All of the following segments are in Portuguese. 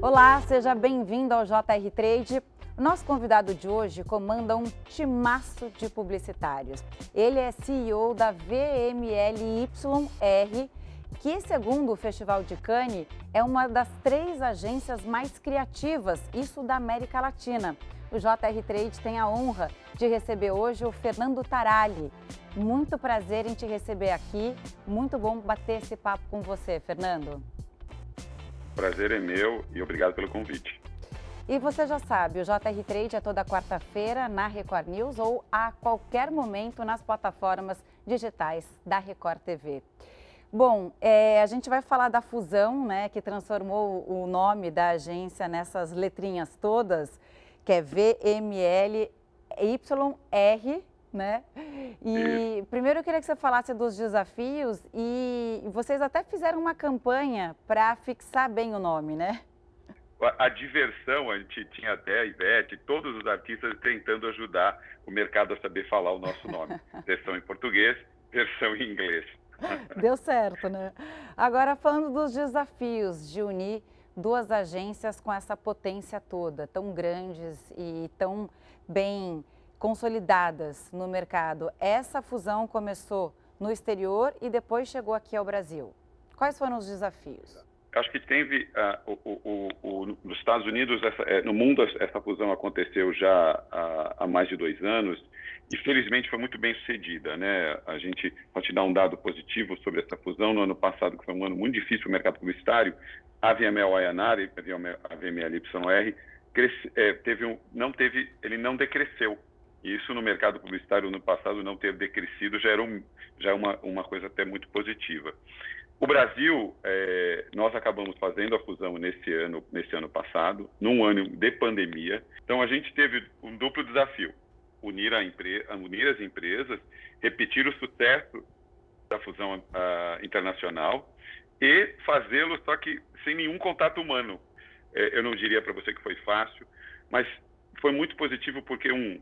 Olá, seja bem-vindo ao JR Trade. Nosso convidado de hoje comanda um timaço de publicitários. Ele é CEO da VMLYR, que, segundo o Festival de Cannes, é uma das três agências mais criativas, isso da América Latina. O JR Trade tem a honra de receber hoje o Fernando Tarali. Muito prazer em te receber aqui. Muito bom bater esse papo com você, Fernando. Prazer é meu e obrigado pelo convite. E você já sabe, o JR Trade é toda quarta-feira na Record News ou a qualquer momento nas plataformas digitais da Record TV. Bom, é, a gente vai falar da fusão, né, que transformou o nome da agência nessas letrinhas todas, que é VMLYR, né? E primeiro eu queria que você falasse dos desafios e vocês até fizeram uma campanha para fixar bem o nome, né? A, a, diversão, a gente tinha até a Ivete, todos os artistas tentando ajudar o mercado a saber falar o nosso nome. versão em português, versão em inglês. Deu certo, né? Agora, falando dos desafios de unir duas agências com essa potência toda, tão grandes e tão bem consolidadas no mercado. Essa fusão começou no exterior e depois chegou aqui ao Brasil. Quais foram os desafios? Acho que teve uh, o, o, o, nos Estados Unidos, essa, é, no mundo, essa fusão aconteceu já há, há, mais de dois anos e felizmente foi muito bem sucedida, né? A gente pode te dar um dado positivo sobre essa fusão no ano passado, que foi um ano muito difícil para o mercado publicitário. A VML Ayanara e a VML YR cresce, é, teve um, não teve, ele não decresceu. Isso no mercado publicitário no passado não ter decrescido já era um, já é uma, uma coisa até muito positiva. O Brasil, é, nós acabamos fazendo a fusão nesse ano, nesse ano passado, num ano de pandemia. Então a gente teve um duplo desafio: unir, empre, unir as empresas, repetir o sucesso da fusão uh, internacional e fazê-lo só que sem nenhum contato humano. É, eu não diria para você que foi fácil, mas foi muito positivo porque um,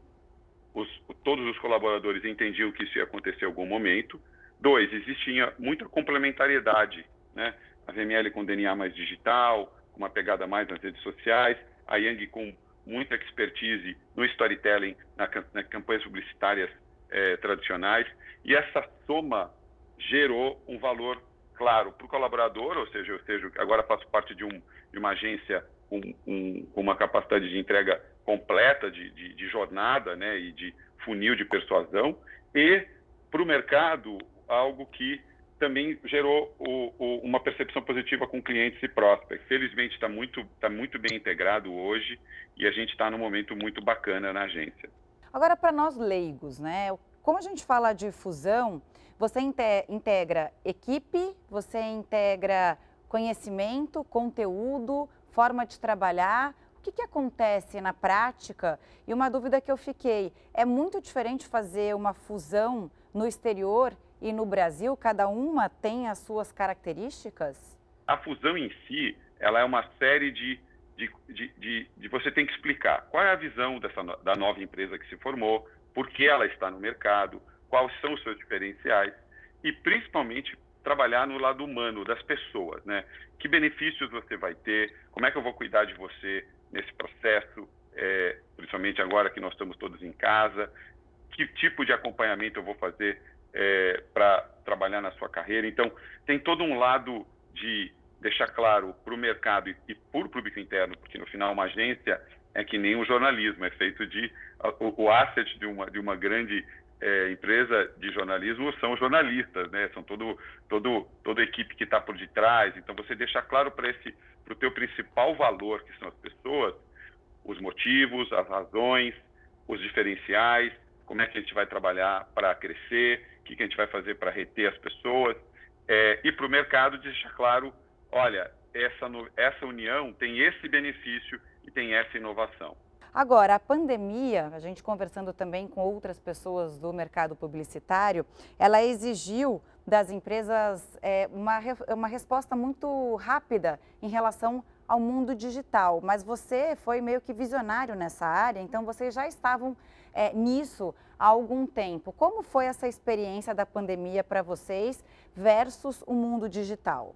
os, todos os colaboradores entendiam que isso ia acontecer em algum momento. Dois, existia muita complementariedade, né? A VML com DNA mais digital, com uma pegada mais nas redes sociais, a Yang com muita expertise no storytelling, na, na campanhas publicitárias eh, tradicionais, e essa soma gerou um valor claro para o colaborador, ou seja, eu seja, agora faço parte de, um, de uma agência com, um, com, uma capacidade de entrega completa, de, de, de jornada né, e de funil de persuasão, e para o mercado algo que também gerou o, o, uma percepção positiva com clientes e prospects. Felizmente está muito, tá muito bem integrado hoje e a gente está num momento muito bacana na agência. Agora, para nós leigos, né? Como a gente fala de fusão, você integra equipe, você integra conhecimento, conteúdo, forma de trabalhar. Que, que acontece na prática? E uma dúvida que eu fiquei: é muito diferente fazer uma fusão no exterior e no Brasil, cada uma tem as suas características? A fusão em si, ela é uma série de, de, de, de, de você tem que explicar qual é a visão dessa, da nova empresa que se formou, por que ela está no mercado, quais são os seus diferenciais e principalmente trabalhar no lado humano das pessoas, né? Que benefícios você vai ter? Como é que eu vou cuidar de você nesse processo? É, principalmente agora que nós estamos todos em casa, que tipo de acompanhamento eu vou fazer é, para trabalhar na sua carreira. Então, tem todo um lado de deixar claro para o mercado e, e para o público interno, porque no final uma agência é que nem o jornalismo, é feito de o, o asset de uma, de uma grande é, empresa de jornalismo são jornalistas, né? São todo, todo, toda a equipe que está por detrás. Então você deixa claro para esse, para o teu principal valor, que são as pessoas, os motivos, as razões, os diferenciais, como é que a gente vai trabalhar para crescer, o que, que a gente vai fazer para reter as pessoas, é, e para o mercado deixar claro, olha, essa, essa união tem esse benefício e tem essa inovação. Agora, a pandemia, a gente conversando também com outras pessoas do mercado publicitário, ela exigiu das empresas é, uma, uma resposta muito rápida em relação ao mundo digital. Mas você foi meio que visionário nessa área, então vocês já estavam é, nisso há algum tempo. Como foi essa experiência da pandemia para vocês versus o mundo digital?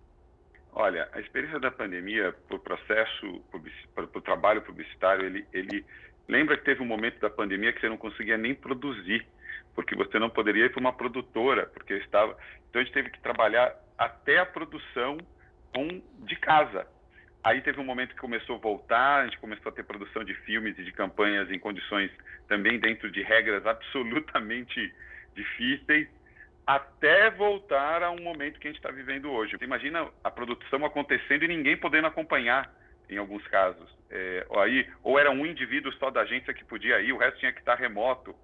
Olha, a experiência da pandemia, para o processo, para o trabalho publicitário, ele, ele lembra que teve um momento da pandemia que você não conseguia nem produzir, porque você não poderia ir para uma produtora, porque estava. Então a gente teve que trabalhar até a produção com, de casa. Aí teve um momento que começou a voltar, a gente começou a ter produção de filmes e de campanhas em condições também dentro de regras absolutamente difíceis até voltar a um momento que a gente está vivendo hoje. Você imagina a produção acontecendo e ninguém podendo acompanhar, em alguns casos. É, aí, ou era um indivíduo só da agência que podia ir, o resto tinha que estar remoto.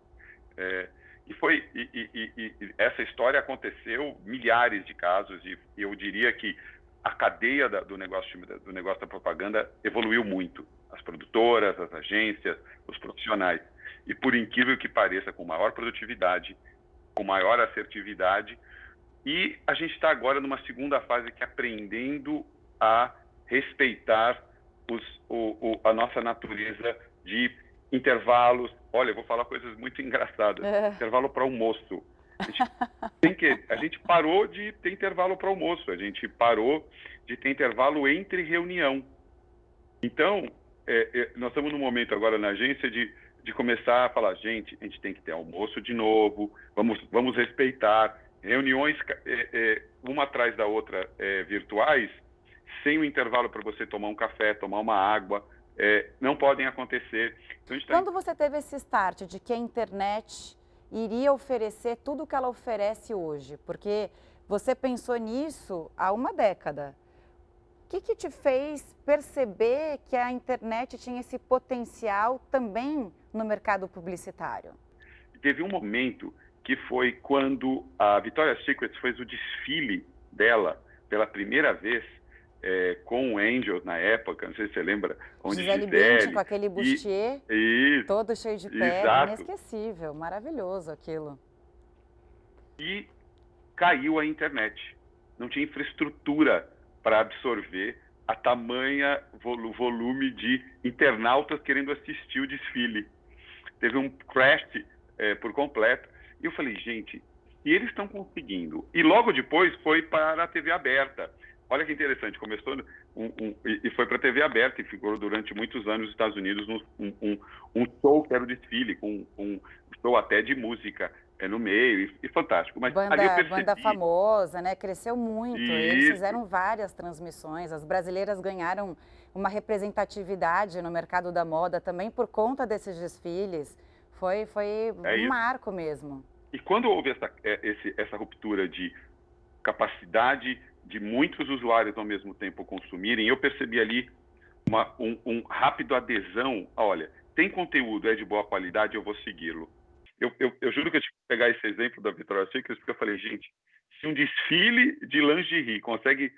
É, e foi e, e, e, essa história aconteceu milhares de casos e eu diria que a cadeia da, do negócio do negócio da propaganda evoluiu muito. As produtoras, as agências, os profissionais. E por incrível que pareça, com maior produtividade, com maior assertividade. E a gente está agora numa segunda fase que é aprendendo a respeitar os, o, o, a nossa natureza de intervalos. Olha, eu vou falar coisas muito engraçadas. É. Intervalo para almoço. A gente, tem que, a gente parou de ter intervalo para almoço, a gente parou de ter intervalo entre reunião. Então, é, é, nós estamos num momento agora na agência de de começar a falar, gente, a gente tem que ter almoço de novo, vamos, vamos respeitar reuniões é, é, uma atrás da outra é, virtuais, sem o intervalo para você tomar um café, tomar uma água, não podem acontecer. Então, tá... Quando você teve esse start de que a internet iria oferecer tudo o que ela oferece hoje, porque você pensou nisso há uma década. O que, que te fez perceber que a internet tinha esse potencial também no mercado publicitário? Teve um momento que foi quando a Victoria's Secret fez o desfile dela pela primeira vez é, com o Angel na época, não sei se você lembra, onde Gisele, Gisele Bündchen, com aquele bustier e, todo cheio de perna, inesquecível, maravilhoso aquilo. E caiu a internet, não tinha infraestrutura para absorver a tamanha volume de internautas querendo assistir o desfile teve um crash é, por completo. E eu falei, gente, e eles estão conseguindo. E logo depois foi para a TV aberta. Olha que interessante, começou um, um, e foi para a TV aberta e ficou durante muitos anos nos Estados Unidos um, um, um show que era o desfile, com um show até de música é, no meio, e, e fantástico. Mas banda, percebi... banda famosa, né? Cresceu muito. Isso. Eles fizeram várias transmissões. As brasileiras ganharam uma representatividade no mercado da moda também por conta desses desfiles. Foi, foi é um marco mesmo. E quando houve essa, é, esse, essa ruptura de capacidade de muitos usuários ao mesmo tempo consumirem, eu percebi ali uma, um, um, rápido adesão. Olha, tem conteúdo, é de boa qualidade, eu vou segui-lo. Eu, eu, eu, juro que eu tive que pegar esse exemplo da Victoria's Secret, porque eu falei, gente, se um desfile de lingerie consegue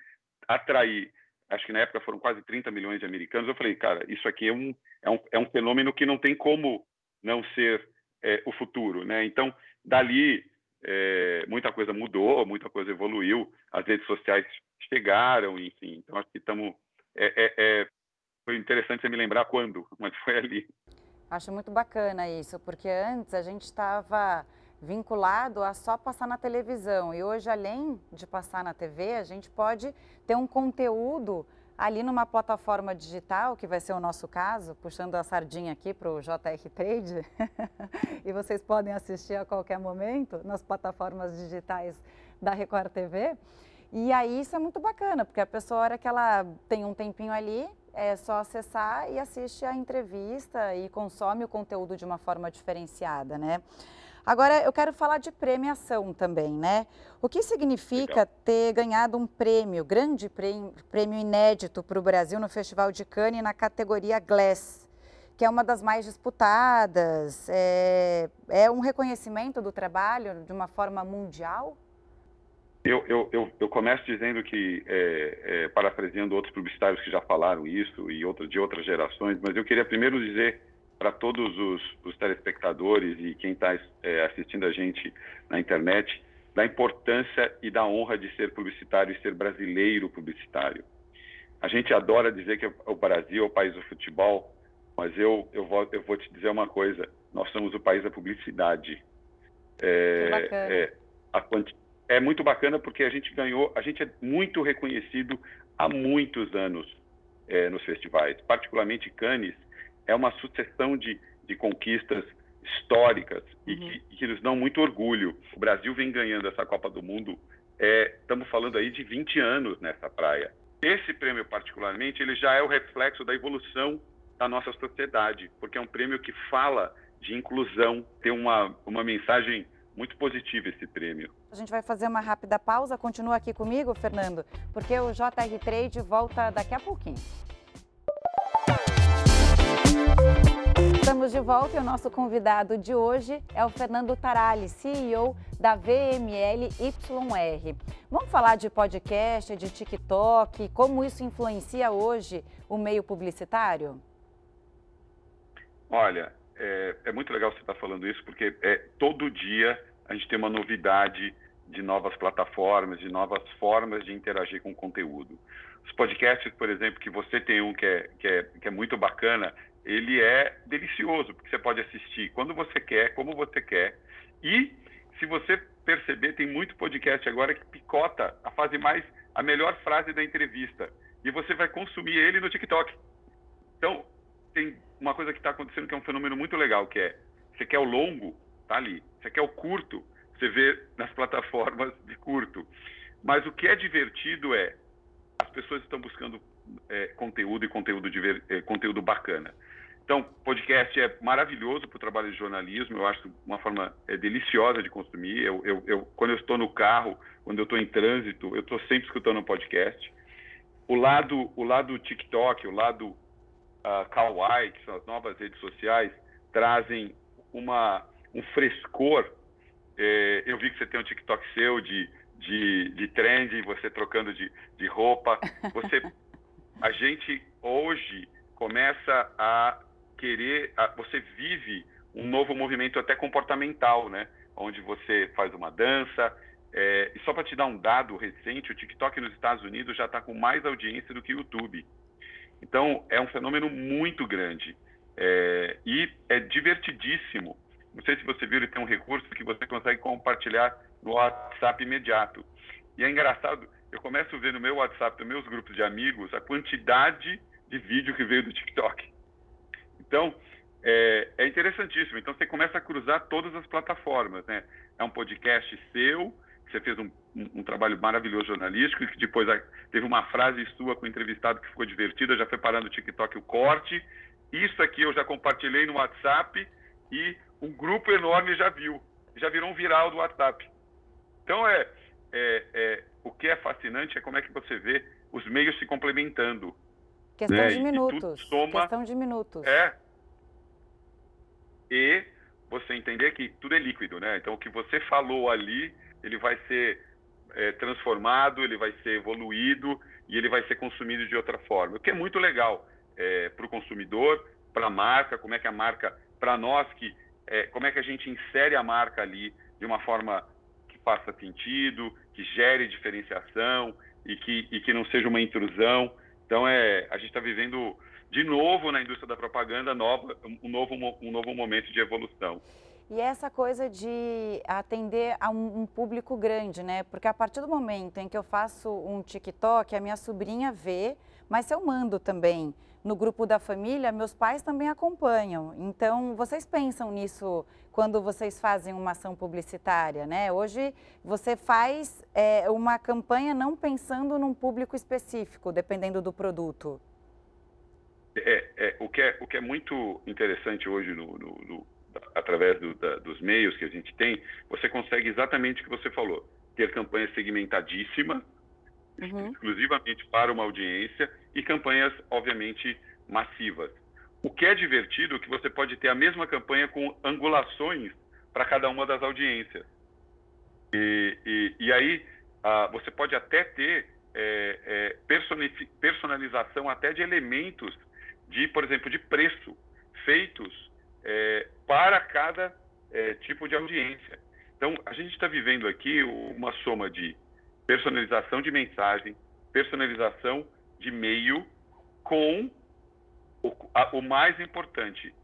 atrair acho que na época foram quase 30 milhões de americanos. Eu falei, cara, isso aqui é um, é um, é um fenômeno que não tem como não ser é, o futuro, né? Então, dali, é, muita coisa mudou, muita coisa evoluiu, as redes sociais chegaram, enfim. Então, acho que estamos... É, é, é, foi interessante você me lembrar quando, mas foi ali. Acho muito bacana isso, porque antes a gente estava vinculado a só passar na televisão. E hoje, além de passar na TV, a gente pode ter um conteúdo ali numa plataforma digital, que vai ser o nosso caso, puxando a sardinha aqui para o JR Trade, e vocês podem assistir a qualquer momento nas plataformas digitais da Record TV. E aí isso é muito bacana, porque a pessoa, a hora que ela tem um tempinho ali, é só acessar e assiste a entrevista e consome o conteúdo de uma forma diferenciada, né? Agora, eu quero falar de premiação também, né? O que significa Legal. ter ganhado um prêmio, grande prêmio, prêmio inédito para o Brasil no Festival de Cannes na categoria Glass, que é uma das mais disputadas? É, é um reconhecimento do trabalho de uma forma mundial? Eu, eu, eu, eu começo dizendo que, é, é, parafraseando outros publicitários que já falaram isso e de outras gerações, mas eu queria primeiro dizer para todos os, os, telespectadores e quem está é, assistindo a gente na internet da importância e da honra de ser publicitário e ser brasileiro publicitário. A gente adora dizer que o Brasil é o país do futebol, mas eu, eu, vou, eu vou te dizer uma coisa: nós somos o país da publicidade. É, é, a, quanti, é muito bacana porque a gente ganhou, a gente é muito reconhecido há muitos anos é, nos festivais, particularmente Cannes, é uma sucessão de, de conquistas históricas e, uhum. que, que, nos dão muito orgulho. O Brasil vem ganhando essa Copa do Mundo, é, estamos falando aí de 20 anos nessa praia. Esse prêmio, particularmente, ele já é o reflexo da evolução da nossa sociedade, porque é um prêmio que fala de inclusão, tem uma, uma mensagem muito positiva esse prêmio. A gente vai fazer uma rápida pausa, continua aqui comigo, Fernando, porque o JR Trade volta daqui a pouquinho. Estamos de volta e o nosso convidado de hoje é o Fernando Tarali, CEO da VML YR. Vamos falar de podcast, de TikTok, como isso influencia hoje o meio publicitário? Olha, é, é muito legal você estar falando isso, porque é, todo dia a gente tem uma novidade de novas plataformas, de novas formas de interagir com o conteúdo. Os podcasts, por exemplo, que você tem um que é, que é, que é muito bacana, ele é delicioso, porque você pode assistir quando você quer, como você quer. E, se você perceber, tem muito podcast agora que picota a fase mais, a melhor frase da entrevista. E você vai consumir ele no TikTok. Então, tem uma coisa que está acontecendo que é um fenômeno muito legal, que é, você quer o longo, tá ali. Você quer o curto, você vê nas plataformas de curto. Mas o que é divertido é, as pessoas estão buscando é, conteúdo e conteúdo, de, é, conteúdo bacana. Então, podcast é maravilhoso para o trabalho de jornalismo, eu acho uma forma é, deliciosa de consumir. Eu, eu, eu, quando eu estou no carro, quando eu estou em trânsito, eu estou sempre escutando um podcast. O lado, o lado TikTok, o lado uh, Kawaii, que são as novas redes sociais, trazem uma, um frescor. É, eu vi que você tem um TikTok seu de, de, de trend, você trocando de, de roupa. Você, a gente hoje começa a querer, você vive um novo movimento até comportamental, né? Onde você faz uma dança. É, e só para te dar um dado recente, o TikTok nos Estados Unidos já está com mais audiência do que o YouTube. Então, é um fenômeno muito grande. É, e é divertidíssimo. Não sei se você viu, ele tem um recurso que você consegue compartilhar no WhatsApp imediato. E é engraçado, eu começo a ver no meu WhatsApp, nos meus grupos de amigos, a quantidade de vídeo que veio do TikTok. Então, é, é, interessantíssimo. Então, você começa a cruzar todas as plataformas, né? É um podcast seu, que você fez um, um, um trabalho maravilhoso jornalístico, que depois teve uma frase sua com o entrevistado que ficou divertida, já foi parando o TikTok o corte. Isso aqui eu já compartilhei no WhatsApp e um grupo enorme já viu. Já virou um viral do WhatsApp. Então, é, é, é o que é fascinante é como é que você vê os meios se complementando. Questão né? de minutos. Soma, Questão de minutos. É. E você entender que tudo é líquido, né? Então, o que você falou ali, ele vai ser é, transformado, ele vai ser evoluído e ele vai ser consumido de outra forma. O que é muito legal é, para o consumidor, para a marca, como é que a marca, para nós que, é, como é que a gente insere a marca ali de uma forma que faça sentido, que gere diferenciação e que, e que não seja uma intrusão. Então, é, a gente está vivendo de novo na indústria da propaganda nova, um, novo, um novo momento de evolução. E essa coisa de atender a um, um, público grande, né? Porque a partir do momento em que eu faço um TikTok, a minha sobrinha vê, mas eu mando também no grupo da família, meus pais também acompanham. Então, vocês pensam nisso quando vocês fazem uma ação publicitária, né? Hoje você faz é, uma campanha não pensando num público específico, dependendo do produto. É, é, o, que é o que é muito interessante hoje, no, no, no através do, da, dos meios que a gente tem, você consegue exatamente o que você falou, ter campanhas segmentadíssimas, uhum. exclusivamente para uma audiência, e campanhas, obviamente, massivas. O que é divertido é que você pode ter a mesma campanha com angulações para cada uma das audiências. E, e, e aí ah, você pode até ter é, é, personalização até de elementos de, por exemplo, de preço feitos é, para cada é, tipo de audiência. Então, a gente está vivendo aqui uma soma de personalização de mensagem, personalização de meio com o, a, o mais importante,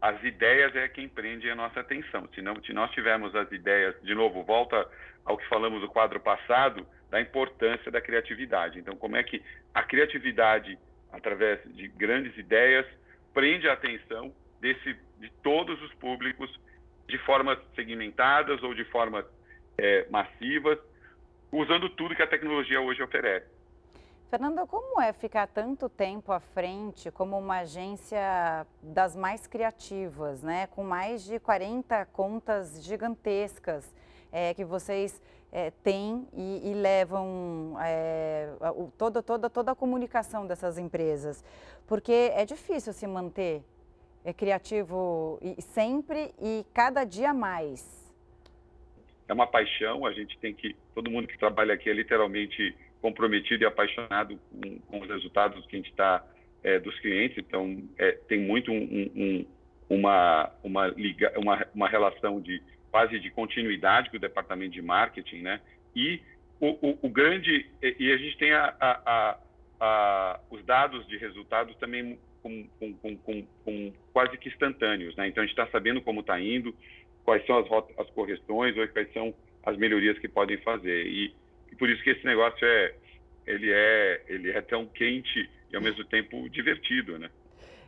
as ideias é quem prende a nossa atenção. Se, não, se nós tivermos as ideias, de novo, volta ao que falamos do quadro passado, da importância da criatividade. Então, como é que a criatividade, através de grandes ideias, prende a atenção desse, de todos os públicos de formas segmentadas ou de formas é, massivas, usando tudo que a tecnologia hoje oferece. Fernanda, como é ficar tanto tempo à frente como uma agência das mais criativas, né? com mais de 40 contas gigantescas é, que vocês é, têm e, e levam é, toda, toda, toda a comunicação dessas empresas? Porque é difícil se manter é criativo e sempre e cada dia mais. É uma paixão, a gente tem que, todo mundo que trabalha aqui é literalmente comprometido e apaixonado com, com os resultados que a gente está é, dos clientes, então é, tem muito um, um, uma, uma, liga, uma, uma relação de quase de continuidade com o departamento de marketing, né? E o, o, o grande, e, a gente tem a, a, a, os dados de resultados também com, com, com, com, quase que instantâneos, né? Então a gente está sabendo como está indo, quais são as, rotas, as correções ou quais são as melhorias que podem fazer e, e, por isso que esse negócio é ele é ele é tão quente e ao mesmo tempo divertido, né?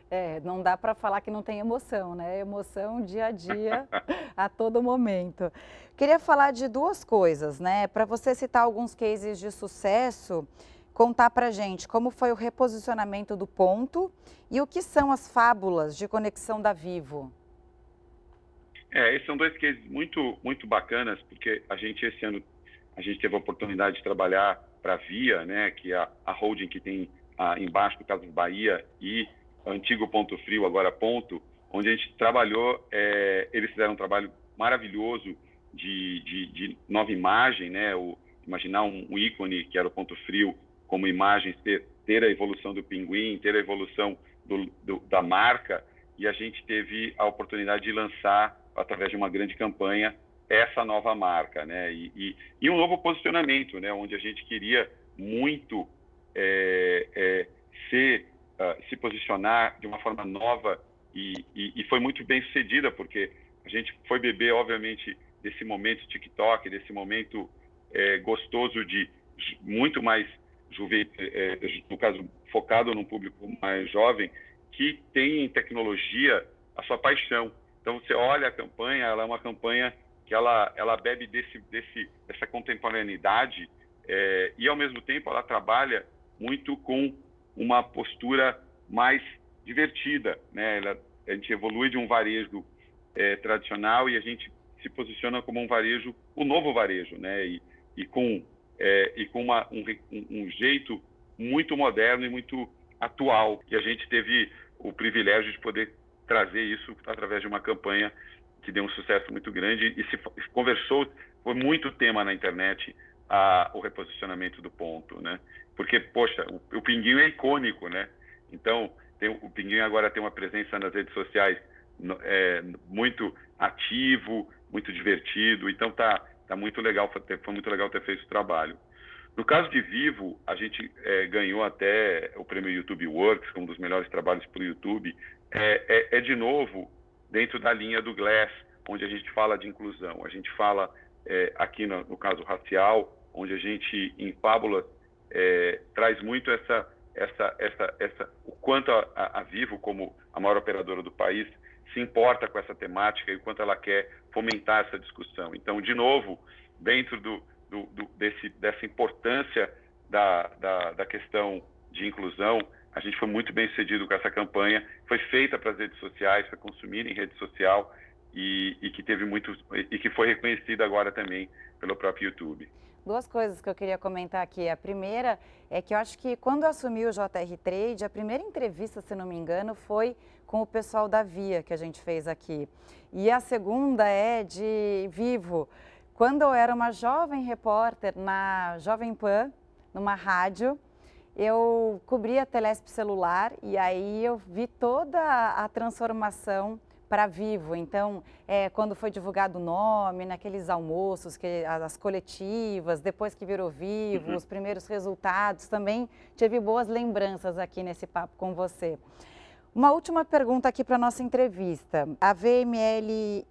É, não dá para falar que não tem emoção, né? Emoção dia a dia, a todo momento. Queria falar de duas coisas, né? Para você citar alguns cases de sucesso, contar para gente como foi o reposicionamento do ponto e o que são as fábulas de conexão da Vivo. É, esses são dois cases muito, muito bacanas, porque a gente, esse ano, a gente teve a oportunidade de trabalhar para a Via, né, que é a, holding que tem a, embaixo do Casas Bahia e antigo Ponto Frio, agora Ponto, onde a gente trabalhou, é, eles fizeram um trabalho maravilhoso de, de, de nova imagem, né, o, imaginar um, um ícone que era o Ponto Frio como imagem, ter, ter a evolução do pinguim, ter a evolução do, do, da marca, e a gente teve a oportunidade de lançar, através de uma grande campanha, essa nova marca, né? E, e, e um novo posicionamento, né? Onde a gente queria muito é, é, se, uh, se posicionar de uma forma nova e, e, foi muito bem sucedida, porque a gente foi beber, obviamente, desse momento TikTok, desse momento é, gostoso de muito mais juve, é, no caso, focado num público mais jovem, que tem em tecnologia a sua paixão. Então, você olha a campanha, ela é uma campanha que ela, ela bebe desse, desse, dessa contemporaneidade é, e, ao mesmo tempo, ela trabalha muito com uma postura mais divertida. Né? Ela, a gente evolui de um varejo é, tradicional e a gente se posiciona como um varejo, o um novo varejo, né? E, e com é, e com uma, um, um, jeito muito moderno e muito atual. E a gente teve o privilégio de poder trazer isso através de uma campanha que deu um sucesso muito grande e se conversou, foi muito tema na internet a, o reposicionamento do ponto, né? Porque, poxa, o, o Pinguinho é icônico, né? Então, tem, o Pinguinho agora tem uma presença nas redes sociais é, muito ativo, muito divertido, então tá Tá muito legal, foi muito legal ter feito o trabalho. No caso de Vivo, a gente é, ganhou até o prêmio YouTube Works, um dos melhores trabalhos para o YouTube. É, é, é, de novo dentro da linha do Glass, onde a gente fala de inclusão. A gente fala é, aqui no, no, caso racial, onde a gente em fábulas é, traz muito essa, essa, essa, essa, o quanto a, a Vivo, como a maior operadora do país, se importa com essa temática e o quanto ela quer fomentar essa discussão. Então, de novo, dentro do, do, do desse, dessa importância da, da, da, questão de inclusão, a gente foi muito bem sucedido com essa campanha. Foi feita para as redes sociais, foi consumida em rede social e, e que teve muito e que foi reconhecida agora também pelo próprio YouTube. Duas coisas que eu queria comentar aqui. A primeira é que eu acho que quando eu assumi o JR Trade, a primeira entrevista, se não me engano, foi com o pessoal da Via que a gente fez aqui. E a segunda é de Vivo. Quando eu era uma jovem repórter na Jovem Pan, numa rádio, eu cobria Telesp celular e aí eu vi toda a transformação para Vivo. Então, é, quando foi divulgado o nome, naqueles almoços, que, as coletivas, depois que virou Vivo, uhum. os primeiros resultados, também tive boas lembranças aqui nesse papo com você. Uma última pergunta aqui para nossa entrevista. A VMLYR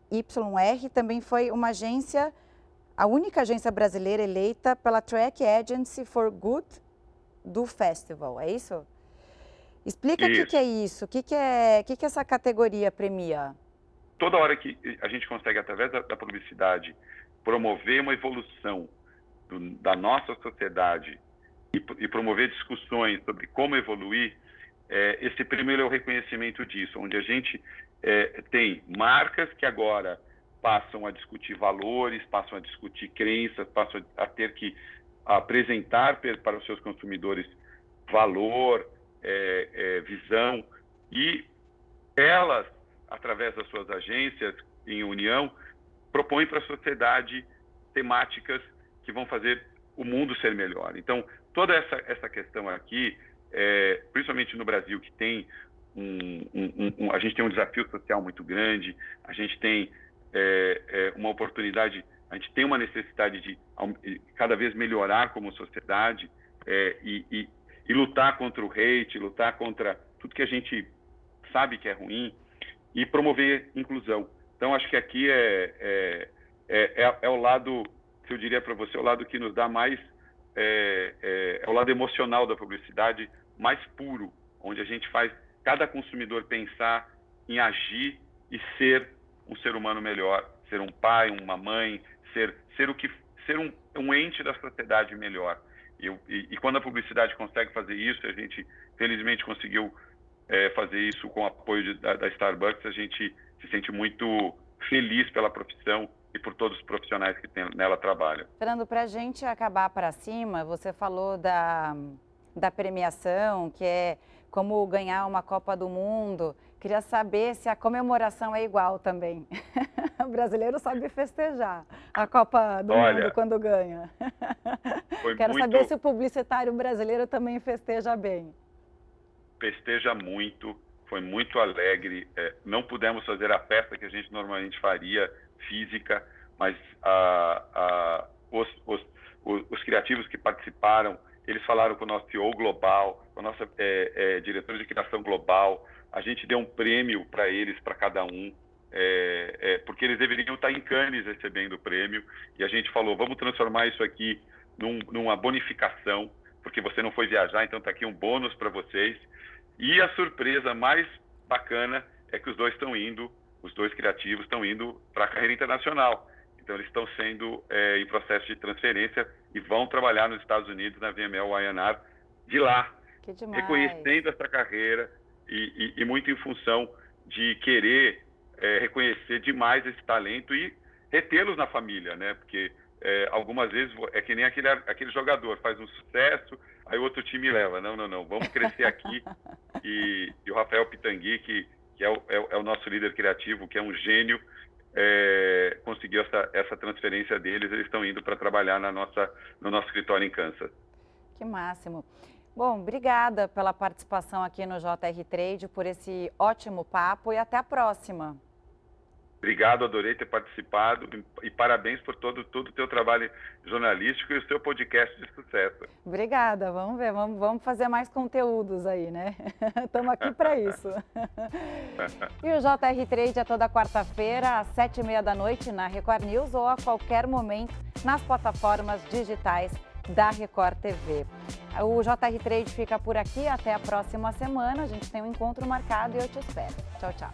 também foi uma agência, a única agência brasileira eleita pela Track Agency for Good do festival, é isso? Explica o que, que, é isso, o que, que, é, que, que essa categoria premia? Toda hora que a gente consegue, através da, da publicidade, promover uma evolução do, da nossa sociedade e, e, promover discussões sobre como evoluir, é, esse primeiro é o reconhecimento disso, onde a gente é, tem marcas que agora passam a discutir valores, passam a discutir crenças, passam a ter que apresentar para os seus consumidores valor, é, é, visão, e elas, através das suas agências em união, propõem para a sociedade temáticas que vão fazer o mundo ser melhor. Então, toda essa, essa questão aqui, é, principalmente no Brasil, que tem um, um, um, a gente tem um desafio social muito grande, a gente tem uma oportunidade, a gente tem uma necessidade de cada vez melhorar como sociedade é, e, e, e lutar contra o hate, lutar contra tudo que a gente sabe que é ruim e promover inclusão. Então, acho que aqui é, é, é, é, é o lado, que eu diria para você, é o lado que nos dá mais, é, é, é, o lado emocional da publicidade mais puro, onde a gente faz cada consumidor pensar em agir e ser um ser humano melhor, ser um pai, uma mãe, ser, ser o que ser um, um ente da sociedade melhor. E, e, e, quando a publicidade consegue fazer isso, a gente felizmente conseguiu é, fazer isso com o apoio de, da, da, Starbucks, a gente se sente muito feliz pela profissão e por todos os profissionais que tem, nela trabalham. Fernando, para a gente acabar para cima, você falou da, da premiação, que é como ganhar uma Copa do Mundo. Queria saber se a comemoração é igual também. o brasileiro sabe festejar a Copa do Olha, Mundo quando ganha. Quero muito... saber se o publicitário brasileiro também festeja bem. Festeja muito, foi muito alegre. É, não pudemos fazer a festa que a gente normalmente faria, física, mas a, a, os, os, os, os criativos que participaram, eles falaram com o nosso CEO global, com a nossa é, é, diretora de criação global. A gente deu um prêmio para eles, para cada um, é, é, porque eles deveriam estar em Cannes recebendo o prêmio. E a gente falou, vamos transformar isso aqui num, numa bonificação, porque você não foi viajar, então está aqui um bônus para vocês. E a surpresa mais bacana é que os dois estão indo, os dois criativos estão indo para a carreira internacional. Então, eles estão sendo é, em processo de transferência e vão trabalhar nos Estados Unidos, na VML YNR, de lá, reconhecendo essa carreira e, e, e, muito em função de querer é, reconhecer demais esse talento e retê-los na família, né? Porque é, algumas vezes é que nem aquele, aquele jogador, faz um sucesso, aí outro time leva. Não, não, não, vamos crescer aqui. e, e, o Rafael Pitangui, que, que é, o, é, é o nosso líder criativo, que é um gênio, é, conseguiu essa, essa transferência deles, eles estão indo para trabalhar na nossa, no nosso escritório em Kansas. Que máximo. Bom, obrigada pela participação aqui no JR Trade, por esse ótimo papo e até a próxima. Obrigado, adorei ter participado e, parabéns por todo, todo o teu trabalho jornalístico e o seu podcast de sucesso. Obrigada, vamos ver, vamos, vamos fazer mais conteúdos aí, né? Estamos aqui para isso. e o JR Trade é toda quarta-feira, às sete e meia da noite, na Record News ou a qualquer momento nas plataformas digitais da Record TV. O JR Trade fica por aqui, até a próxima semana. A gente tem um encontro marcado e eu te espero. Tchau, tchau.